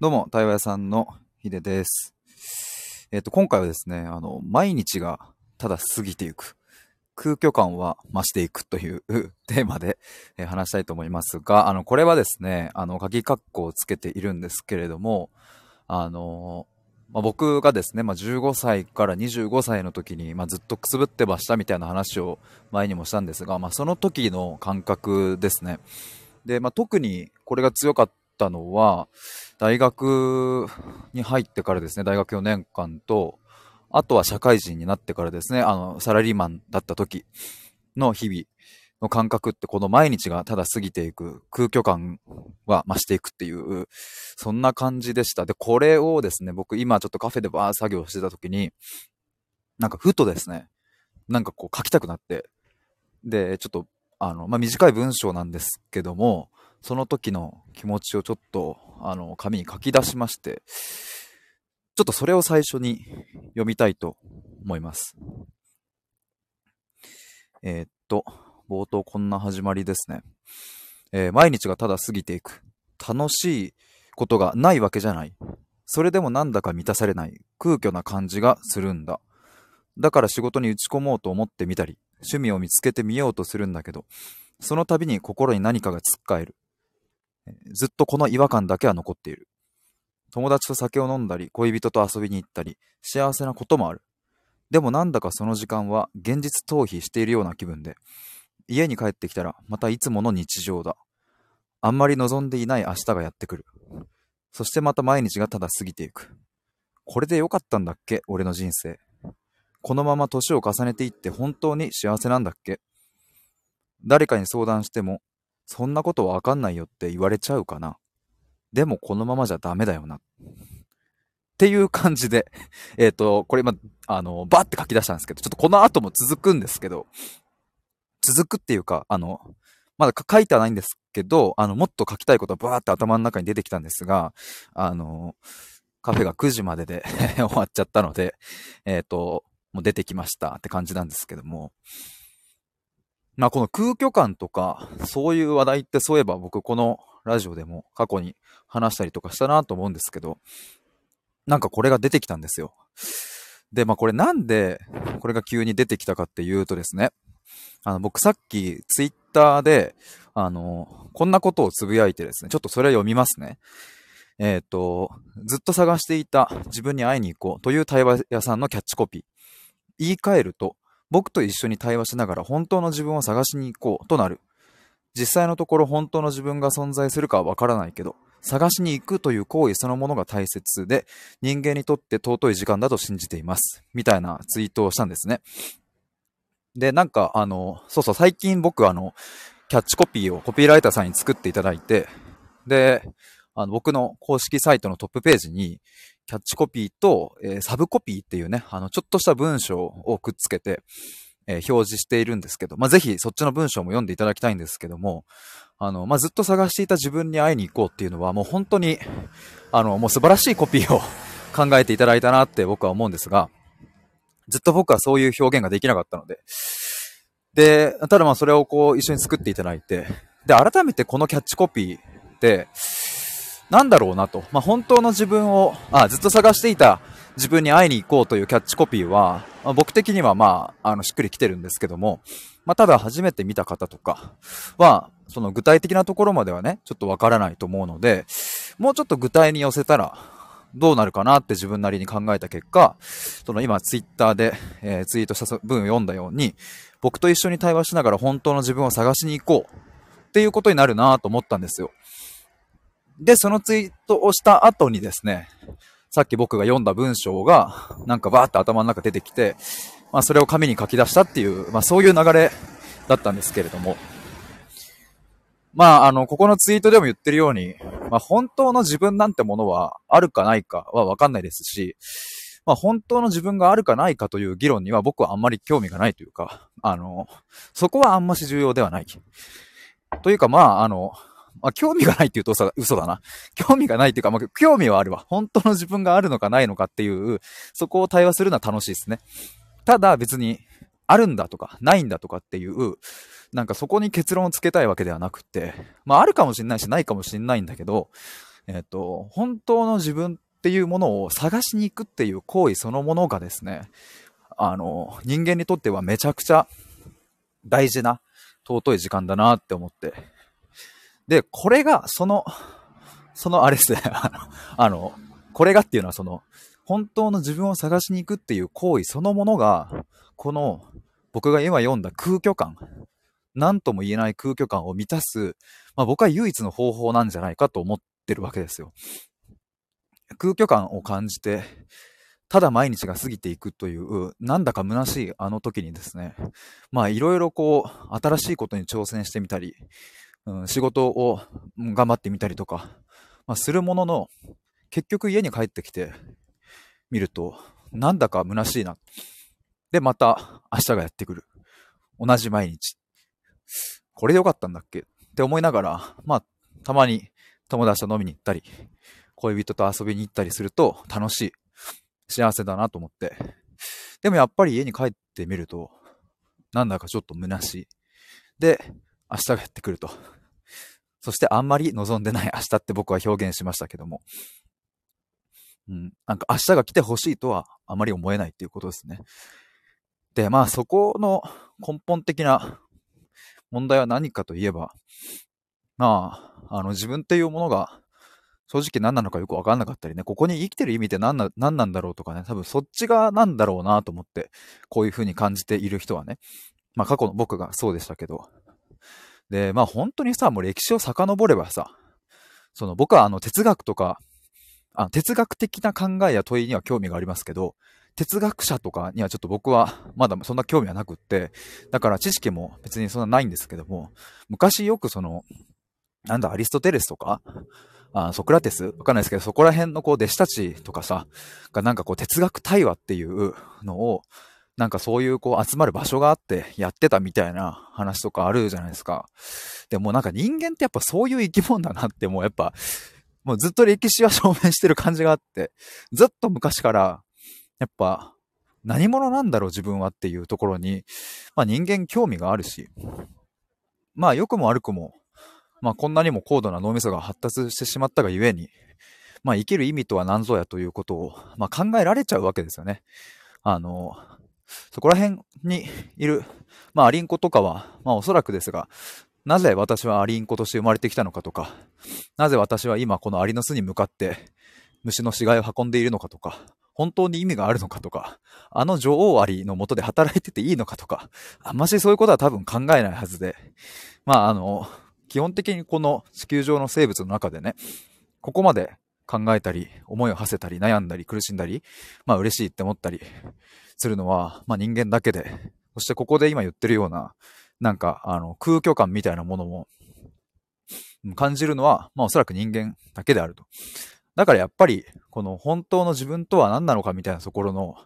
どうも、対話屋さんのヒデです。えっ、と、今回はですね、あの、毎日がただ過ぎていく。空虚感は増していくという テーマで、えー話したいと思いますが、あの、これはですね、あの、鍵括弧をつけているんですけれども、あの、まあ、僕がですね、まあ、15歳から25歳の時に、まあ、ずっとくすぶってましたみたいな話を前にもしたんですが、まあ、その時の感覚ですね。で、まあ、特にこれが強かったたのは、大学に入ってからですね、大学4年間と、あとは社会人になってからですね、あの、サラリーマンだった時の日々の感覚って、この毎日がただ過ぎていく、空虚感は増していくっていう、そんな感じでした。で、これをですね、僕今ちょっとカフェでバー作業してた時に、なんかふとですね、なんかこう書きたくなって、で、ちょっと、あの、まあ、短い文章なんですけども、その時の気持ちをちょっと、あの、紙に書き出しまして、ちょっとそれを最初に読みたいと思います。えーっと、冒頭こんな始まりですね。えー毎日がただ過ぎていく。楽しいことがないわけじゃない。それでもなんだか満たされない空虚な感じがするんだ。だから仕事に打ち込もうと思ってみたり、趣味を見つけてみようとするんだけど、その度に心に何かがつっかえる。ずっとこの違和感だけは残っている。友達と酒を飲んだり、恋人と遊びに行ったり、幸せなこともある。でもなんだかその時間は現実逃避しているような気分で、家に帰ってきたらまたいつもの日常だ。あんまり望んでいない明日がやってくる。そしてまた毎日がただ過ぎていく。これでよかったんだっけ？俺の人生。このまま年を重ねていって本当に幸せなんだっけ？誰かに相談しても、そんなことわかんないよって言われちゃうかな。でもこのままじゃダメだよな。っていう感じで、えっ、と、これ今、あの、バーって書き出したんですけど、ちょっとこの後も続くんですけど、続くっていうか、あの、まだ書いてはないんですけど、あの、もっと書きたいことがバーって頭の中に出てきたんですが、あの、カフェが9時までで 終わっちゃったので、えっ、と、もう出てきましたって感じなんですけども、まあこの空虚感とか、そういう話題ってそういえば僕このラジオでも過去に話したりとかしたなと思うんですけど、なんかこれが出てきたんですよ。で、まあこれなんでこれが急に出てきたかっていうとですね、あの僕さっきツイッターで、あの、こんなことをつぶやいてですね、ちょっとそれを読みますね。えっ、と、ずっと探していた自分に会いに行こうという対話屋さんのキャッチコピー。言い換えると、僕と一緒に対話しながら本当の自分を探しに行こうとなる。実際のところ本当の自分が存在するかはわからないけど、探しに行くという行為そのものが大切で、人間にとって尊い時間だと信じています。みたいなツイートをしたんですね。で、なんか、あの、そうそう、最近僕あの、キャッチコピーをコピーライターさんに作っていただいて、で、あの僕の公式サイトのトップページに、キャッチコピーと、えーサブコピーっていうね、あの、ちょっとした文章をくっつけて、えー表示しているんですけど、まあ、ぜひそっちの文章も読んでいただきたいんですけども、あの、まあ、ずっと探していた自分に会いに行こうっていうのは、もう本当に、あの、もう素晴らしいコピーを考えていただいたなって僕は思うんですが、ずっと僕はそういう表現ができなかったので、で、ただまあそれをこう一緒に作っていただいて、で、改めてこのキャッチコピーって、なんだろうなと。まあ、本当の自分を、あ、ずっと探していた自分に会いに行こうというキャッチコピーは、まあ僕的にはまあ、あの、しっくりきてるんですけども、まあ、ただ初めて見た方とかは、その具体的なところまではね、ちょっとわからないと思うので、もうちょっと具体に寄せたら、どうなるかなって自分なりに考えた結果、その今ツイッターで、えーツイートした文を読んだように、僕と一緒に対話しながら本当の自分を探しに行こうっていうことになるなと思ったんですよ。で、そのツイートをした後にですね、さっき僕が読んだ文章が、なんかバーって頭の中出てきて、まあそれを紙に書き出したっていう、まあそういう流れだったんですけれども、まああの、ここのツイートでも言ってるように、まあ本当の自分なんてものはあるかないかはわかんないですし、まあ本当の自分があるかないかという議論には僕はあんまり興味がないというか、あの、そこはあんまし重要ではない。というかまああの、まあ、興味がないって言うと嘘嘘だな。興味がないっていうか、まあ、興味はあるわ。本当の自分があるのかないのかっていう、そこを対話するのは楽しいですね。ただ別に、あるんだとか、ないんだとかっていう、なんかそこに結論をつけたいわけではなくて、まああるかもしれないし、ないかもしれないんだけど、えっ、と、本当の自分っていうものを探しに行くっていう行為そのものがですね、あの、人間にとってはめちゃくちゃ大事な尊い時間だなって思って。で、これが、その、そのあれですね、あの、これがっていうのはその、本当の自分を探しに行くっていう行為そのものが、この僕が今読んだ空虚感、何とも言えない空虚感を満たす、まあ僕は唯一の方法なんじゃないかと思ってるわけですよ。空虚感を感じて、ただ毎日が過ぎていくという、なんだか虚しいあの時にですね、まあいろいろこう、新しいことに挑戦してみたり、うん、仕事を頑張ってみたりとか、まあ、するものの、結局家に帰ってきてみると、なんだか虚しいな。で、また明日がやってくる。同じ毎日。これでよかったんだっけ？って思いながら、まあ、たまに友達と飲みに行ったり、恋人と遊びに行ったりすると楽しい。幸せだなと思って。でもやっぱり家に帰ってみると、なんだかちょっと虚しい。で、明日がやってくると。そしてあんまり望んでない明日って僕は表現しましたけども。うん。なんか明日が来てほしいとはあまり思えないっていうことですね。で、まあそこの根本的な問題は何かといえば、まあ、あの自分っていうものが正直何なのかよくわかんなかったりね、ここに生きてる意味って何な、何なんだろうとかね、多分そっちが何だろうなと思って、こういう風に感じている人はね、まあ過去の僕がそうでしたけど、で、まあ本当にさ、もう歴史を遡ればさ、その僕はあの哲学とか、あ哲学的な考えや問いには興味がありますけど、哲学者とかにはちょっと僕はまだそんな興味はなくって、だから知識も別にそんなないんですけども、昔よくその、なんだ、アリストテレスとか、あソクラテスわかんないですけど、そこら辺のこう弟子たちとかさ、がなんかこう哲学対話っていうのを、なんかそういうこう集まる場所があってやってたみたいな話とかあるじゃないですか。でもなんか人間ってやっぱそういう生き物だなってもうやっぱ、もうずっと歴史は証明してる感じがあって、ずっと昔から、やっぱ何者なんだろう自分はっていうところに、まあ人間興味があるし、まあ良くも悪くもまあこんなにも高度な脳みそが発達してしまったがゆえに、まあ生きる意味とは何ぞやということを、まあ考えられちゃうわけですよね。あの、そこら辺にいる、まあアリンコとかは、まあおそらくですが、なぜ私はアリンコとして生まれてきたのかとか、なぜ私は今このアリの巣に向かって虫の死骸を運んでいるのかとか、本当に意味があるのかとか、あの女王アリのもとで働いてていいのかとか、あんましそういうことは多分考えないはずで、まああの、基本的にこの地球上の生物の中でね、ここまで考えたり、思いを馳せたり、悩んだり、苦しんだり、まあ嬉しいって思ったりするのは、まあ人間だけで、そしてここで今言ってるような、なんか、あの、空虚感みたいなものも、感じるのは、まあおそらく人間だけであると。だからやっぱり、この本当の自分とは何なのかみたいなところの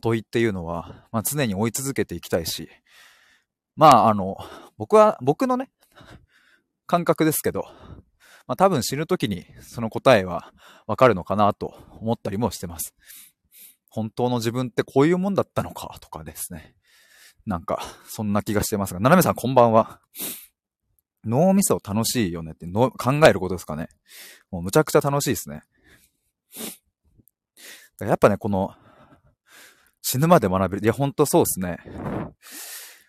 問いっていうのは、まあ常に追い続けていきたいし、まああの、僕は、僕のね、感覚ですけど、まあ、多分死ぬ時にその答えはわかるのかなと思ったりもしてます。本当の自分ってこういうもんだったのかとかですね。なんか、そんな気がしてますが、ななめさんこんばんは。脳みそ楽しいよねっての考えることですかね。もうむちゃくちゃ楽しいですね。やっぱね、この、死ぬまで学べる。いや、ほんとそうですね。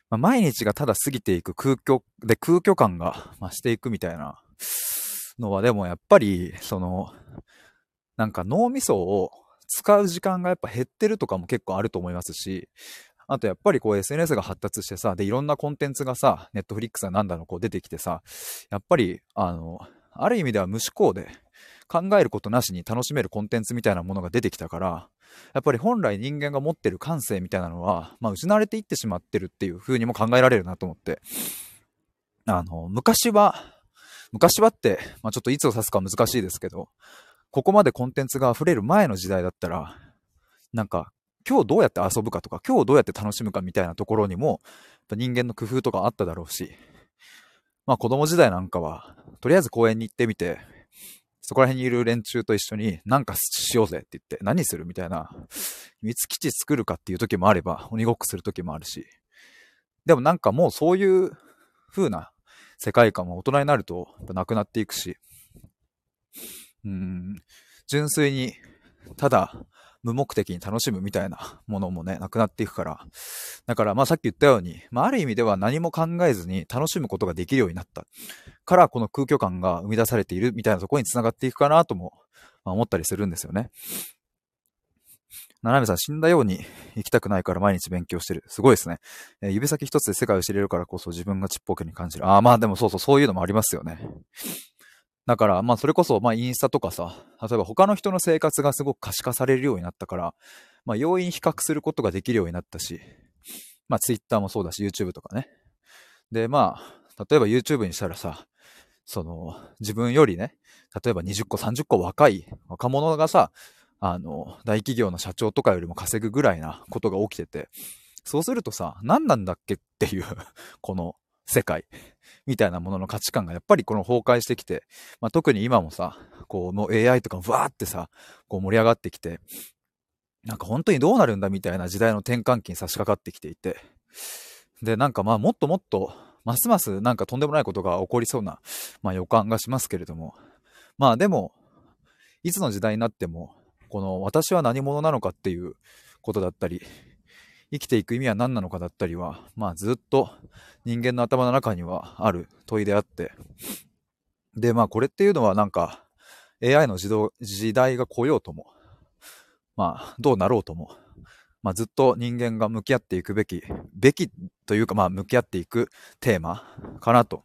まあ、毎日がただ過ぎていく空虚、で空虚感が増していくみたいなのは、でもやっぱり、その、なんか脳みそを使う時間がやっぱ減ってるとかも結構あると思いますし、あとやっぱりこう SNS が発達してさ、で、いろんなコンテンツがさ、ネットフリックスがなんだろうこう出てきてさ、やっぱり、あの、ある意味では無思考で考えることなしに楽しめるコンテンツみたいなものが出てきたから、やっぱり本来人間が持ってる感性みたいなのは、まあ、失われていってしまってるっていう風にも考えられるなと思って。あの、昔は、昔はって、まあ、ちょっといつを指すか難しいですけど、ここまでコンテンツが溢れる前の時代だったら、なんか、今日どうやって遊ぶかとか、今日どうやって楽しむかみたいなところにも、人間の工夫とかあっただろうし、まあ子供時代なんかは、とりあえず公園に行ってみて、そこら辺にいる連中と一緒になんかしようぜって言って、何するみたいな、秘密基地作るかっていう時もあれば、鬼ごっこする時もあるし。でもなんかもうそういう風な世界観も大人になるとやっぱなくなっていくし、うん、純粋に、ただ、無目的に楽しむみたいなものもね、なくなっていくから。だから、まあさっき言ったように、まあある意味では何も考えずに楽しむことができるようになった。から、この空虚感が生み出されているみたいなところに繋がっていくかなとも、ま、思ったりするんですよね。ななめさん、死んだように生きたくないから毎日勉強してる。すごいですね。えー、指先一つで世界を知れるからこそ自分がちっぽけに感じる。ああ、まあでもそうそう、そういうのもありますよね。だから、まあそれこそ、まあインスタとかさ、例えば他の人の生活がすごく可視化されるようになったから、まあ要因比較することができるようになったし、まあ Twitter もそうだし、YouTube とかね。で、まあ、例えば YouTube にしたらさ、その、自分よりね、例えば20個、30個若い若者がさ、あの、大企業の社長とかよりも稼ぐぐらいなことが起きてて、そうするとさ、何なんだっけっていう この世界みたいなものの価値観がやっぱりこの崩壊してきて、まあ、特に今もさ、こう、もう AI とかわーってさ、こう盛り上がってきて、なんか本当にどうなるんだみたいな時代の転換期に差し掛かってきていて、で、なんかまあもっともっと、ますますなんかとんでもないことが起こりそうな、まあ予感がしますけれども、まあでも、いつの時代になっても、この私は何者なのかっていうことだったり、生きていく意味は何なのかだったりは、まあずっと人間の頭の中にはある問いであって、で、まあこれっていうのはなんか AI の時時代が来ようとも、まあどうなろうとも、まあずっと人間が向き合っていくべき、べきというかまあ向き合っていくテーマかなと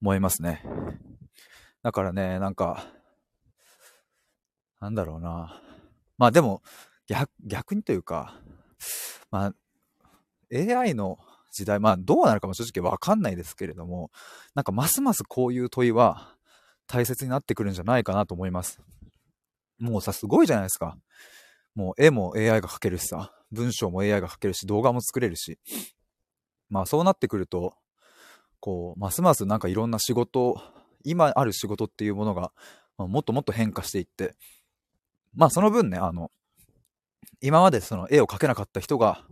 思いますね。だからね、なんか、なんだろうな。まあでも、逆、にというか、まあ、AI の時代、まあどうなるかも正直わかんないですけれども、なんかますますこういう問いは大切になってくるんじゃないかなと思います。もうさ、すごいじゃないですか。もう絵も AI が描けるしさ、文章も AI が描けるし、動画も作れるし。まあそうなってくると、こう、ますますなんかいろんな仕事、今ある仕事っていうものが、まあ、もっともっと変化していって、まあその分ね、あの、今までその絵を描けなかった人が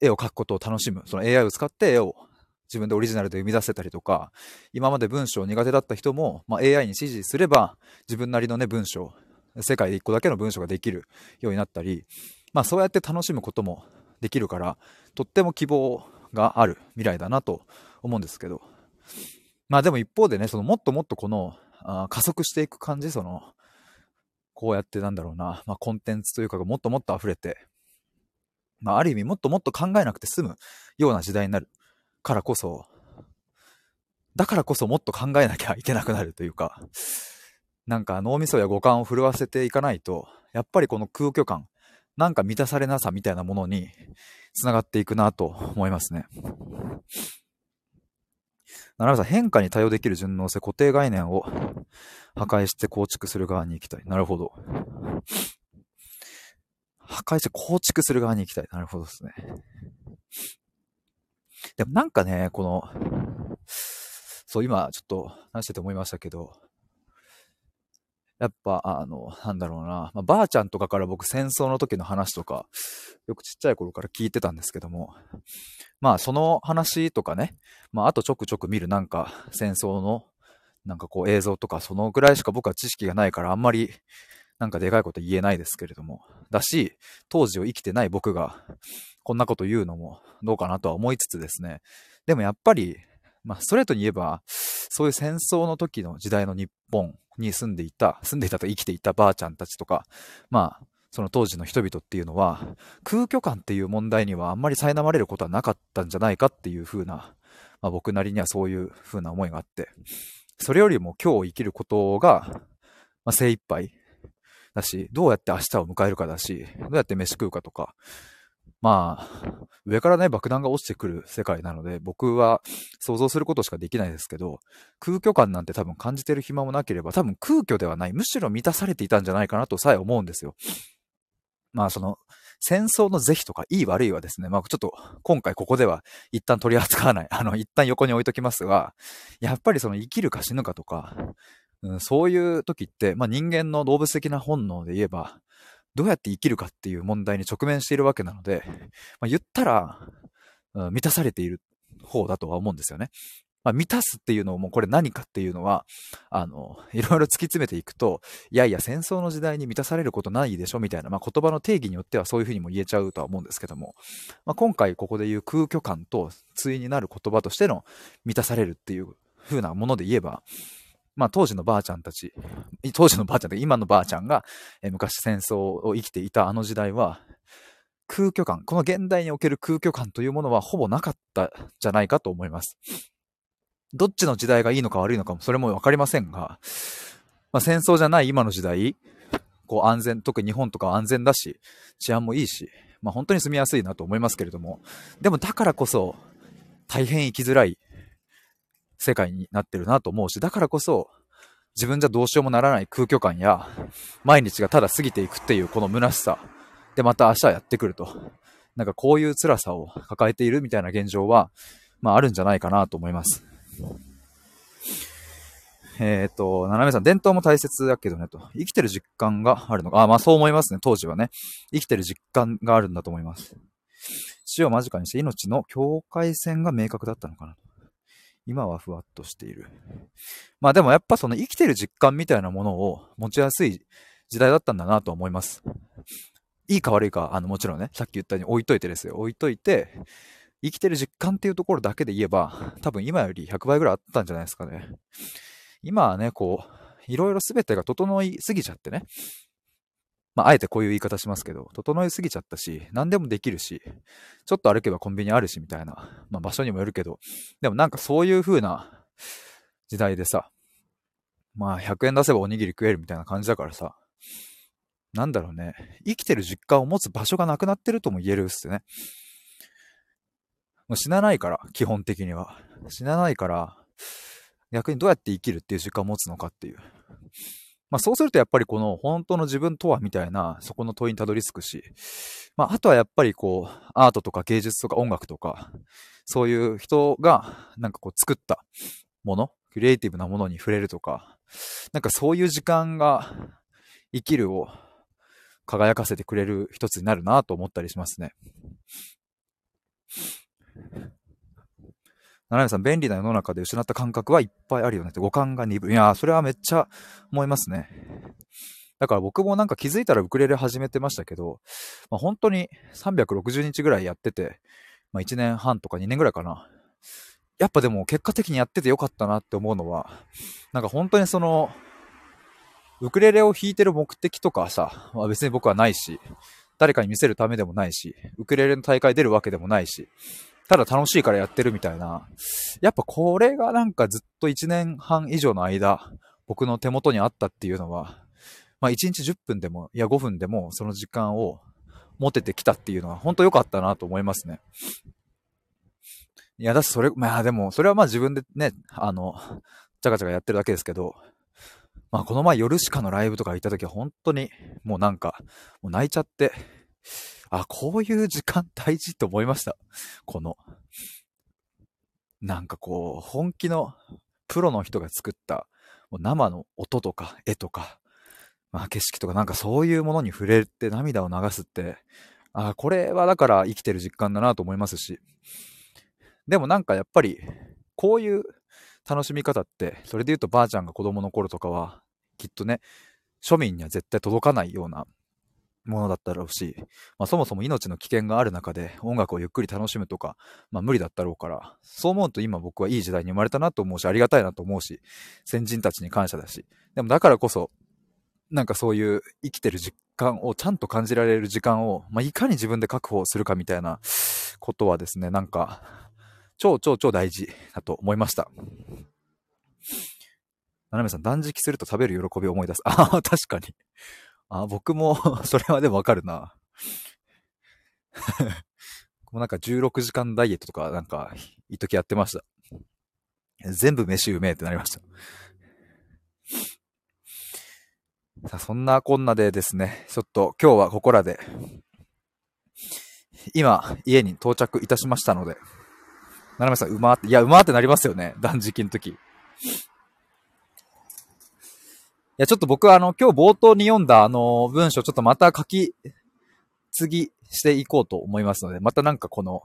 絵を描くことを楽しむ。その AI を使って絵を自分でオリジナルで生み出せたりとか、今まで文章苦手だった人も、まあ、AI に指示すれば自分なりのね、文章、世界で一個だけの文章ができるようになったり、まあそうやって楽しむこともできるから、とっても希望がある未来だなと思うんですけど、まあでも一方でね、そのもっともっとこのあ加速していく感じ、そのこうやってなんだろうな、まあ、コンテンツというかがもっともっと溢れて、まあ、ある意味もっともっと考えなくて済むような時代になるからこそ、だからこそもっと考えなきゃいけなくなるというか、なんか脳みそや五感を震わせていかないと、やっぱりこの空虚感、なんか満たされなさみたいなものにつながっていくなと思いますね。並べさん、変化に対応できる順応性、固定概念を破壊して構築する側に行きたい。なるほど。破壊して構築する側に行きたい。なるほどですね。でもなんかね、この、そう、今ちょっと話してて思いましたけど、やっぱ、あの、なんだろうな、まあ、ばあちゃんとかから僕戦争の時の話とか、よくちっちゃい頃から聞いてたんですけども、まあその話とかね、まああとちょくちょく見るなんか戦争のなんかこう映像とかそのぐらいしか僕は知識がないからあんまりなんかでかいこと言えないですけれども、だし、当時を生きてない僕がこんなこと言うのもどうかなとは思いつつですね、でもやっぱり、まあストレートに言えば、そういう戦争の時の時代の日本に住んでいた、住んでいたと生きていたばあちゃんたちとか、まあ、その当時の人々っていうのは、空虚感っていう問題にはあんまり苛まれることはなかったんじゃないかっていう風な、まあ、僕なりにはそういう風な思いがあって、それよりも今日を生きることが、まあ、精一杯だし、どうやって明日を迎えるかだし、どうやって飯食うかとか、まあ、上からね、爆弾が落ちてくる世界なので、僕は想像することしかできないですけど、空虚感なんて多分感じてる暇もなければ、多分空虚ではない、むしろ満たされていたんじゃないかなとさえ思うんですよ。まあ、その、戦争の是非とか、いい悪いはですね、まあちょっと今回ここでは一旦取り扱わない。あの、一旦横に置いときますが、やっぱりその生きるか死ぬかとか、うん、そういう時って、まあ人間の動物的な本能で言えば、どうやって生きるかっていう問題に直面しているわけなので、まあ、言ったら、うん、満たされている方だとは思うんですよね。まあ、満たすっていうのをもこれ何かっていうのは、あの、いろいろ突き詰めていくと、いやいや戦争の時代に満たされることないでしょみたいな、まあ、言葉の定義によってはそういうふうにも言えちゃうとは思うんですけども、まあ、今回ここで言う空虚感と対になる言葉としての満たされるっていう風なもので言えば、まあ当時のばあちゃんたち、当時のばあちゃんって今のばあちゃんが、え昔戦争を生きていたあの時代は、空虚感、この現代における空虚感というものはほぼなかったじゃないかと思います。どっちの時代がいいのか悪いのかもそれもわかりませんが、まあ、戦争じゃない今の時代、こう安全、特に日本とか安全だし、治安もいいし、まあ本当に住みやすいなと思いますけれども、でもだからこそ大変生きづらい世界になってるなと思うし、だからこそ自分じゃどうしようもならない空虚感や、毎日がただ過ぎていくっていうこの虚しさ、でまた明日やってくると。なんかこういう辛さを抱えているみたいな現状は、まああるんじゃないかなと思います。えっ、ー、と、ななめさん、伝統も大切だけどね、と。生きてる実感があるのか。あ、まあそう思いますね、当時はね。生きてる実感があるんだと思います。死を間近にして命の境界線が明確だったのかなと。今はふわっとしている。まあでもやっぱその生きてる実感みたいなものを持ちやすい時代だったんだなと思います。いいか悪いか、あのもちろんね、さっき言ったように置いといてですよ。置いといて、生きてる実感っていうところだけで言えば、多分今より100倍ぐらいあったんじゃないですかね。今はね、こう、いろいろ全てが整いすぎちゃってね。まあ、あえてこういう言い方しますけど、整いすぎちゃったし、何でもできるし、ちょっと歩けばコンビニあるし、みたいな。まあ、場所にもよるけど、でもなんかそういう風な時代でさ、まあ、100円出せばおにぎり食えるみたいな感じだからさ、なんだろうね、生きてる実感を持つ場所がなくなってるとも言えるっすね。もう死なないから、基本的には。死なないから、逆にどうやって生きるっていう時間を持つのかっていう。まあそうするとやっぱりこの本当の自分とはみたいなそこの問いにたどり着くし、まああとはやっぱりこうアートとか芸術とか音楽とかそういう人がなんかこう作ったもの、クリエイティブなものに触れるとか、なんかそういう時間が生きるを輝かせてくれる一つになるなと思ったりしますね。七海さん、便利な世の中で失った感覚はいっぱいあるよねって、五感が鈍い。いや、それはめっちゃ思いますね。だから僕もなんか気づいたらウクレレ始めてましたけど、まあ、本当に360日ぐらいやってて、まあ、1年半とか2年ぐらいかな。やっぱでも結果的にやっててよかったなって思うのは、なんか本当にその、ウクレレを弾いてる目的とかさ、まあ、別に僕はないし、誰かに見せるためでもないし、ウクレレの大会出るわけでもないし、ただ楽しいからやってるみたいな。やっぱこれがなんかずっと1年半以上の間、僕の手元にあったっていうのは、まあ1日10分でも、いや5分でもその時間を持ててきたっていうのは本当良かったなと思いますね。いや、だしそれ、まあでも、それはまあ自分でね、あの、ちゃかちゃかやってるだけですけど、まあこの前夜しかのライブとか行った時は本当にもうなんか、もう泣いちゃって、あ、こういう時間大事って思いました。この、なんかこう、本気のプロの人が作ったもう生の音とか絵とか、まあ景色とかなんかそういうものに触れて涙を流すって、あ、これはだから生きてる実感だなと思いますし、でもなんかやっぱり、こういう楽しみ方って、それで言うとばあちゃんが子供の頃とかは、きっとね、庶民には絶対届かないようなものだったろうし、まあ、そもそも命の危険がある中で音楽をゆっくり楽しむとか、まあ、無理だったろうから、そう思うと今僕はいい時代に生まれたなと思うし、ありがたいなと思うし、先人たちに感謝だし、でもだからこそ、なんかそういう生きてる実感をちゃんと感じられる時間を、まあ、いかに自分で確保するかみたいなことはですね、なんか、超超超大事だと思いました。ななめさん、断食すると食べる喜びを思い出す。ああ、確かに。あ、僕も それはでもわかるな。もうなんか16時間ダイエットとかなんか、一時やってました。全部飯うめえってなりました。さあ、そんなこんなでですね、ちょっと今日はここらで、今、家に到着いたしましたので、ななめさん、うまーって、いや、うまーってなりますよね、断食の時。や、ちょっと僕はあの、今日冒頭に読んだあの、文章ちょっとまた書き継ぎしていこうと思いますので、またなんかこの、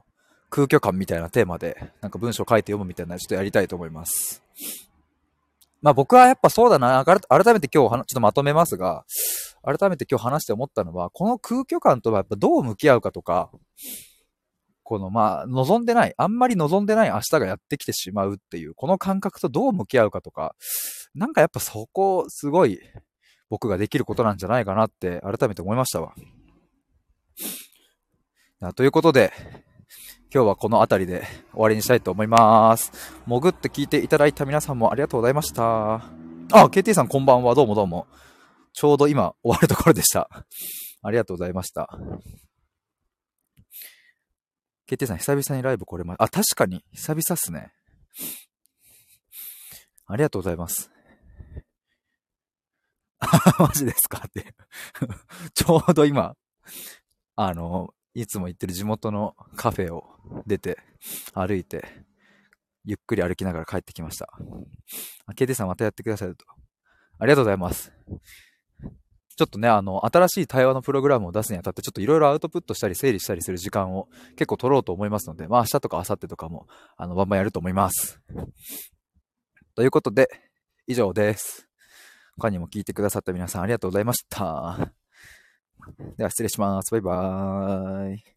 空虚感みたいなテーマで、なんか文章書いて読むみたいなちょっとやりたいと思います。まあ僕はやっぱそうだな、改めて今日ちょっとまとめますが、改めて今日話して思ったのは、この空虚感とはやっぱどう向き合うかとか、このまあ望んでない、あんまり望んでない明日がやってきてしまうっていう、この感覚とどう向き合うかとか、なんかやっぱそこすごい僕ができることなんじゃないかなって改めて思いましたわ。ということで、今日はこの辺りで終わりにしたいと思います。潜って聞いていただいた皆さんもありがとうございました。あ、KT さんこんばんは。どうもどうも。ちょうど今終わるところでした。ありがとうございました。KT さん久々にライブこれま、あ、確かに久々っすね。ありがとうございます。マジですか？って ちょうど今、あの、いつも行ってる地元のカフェを出て、歩いて、ゆっくり歩きながら帰ってきました。ケイテさんまたやってくださいと。ありがとうございます。ちょっとね、あの、新しい対話のプログラムを出すにあたって、ちょっといろいろアウトプットしたり整理したりする時間を結構取ろうと思いますので、まあ明日とか明後日とかも、あの、バンバンやると思います。ということで、以上です。他にも聞いてくださった皆さんありがとうございました。では失礼します。バイバーイ。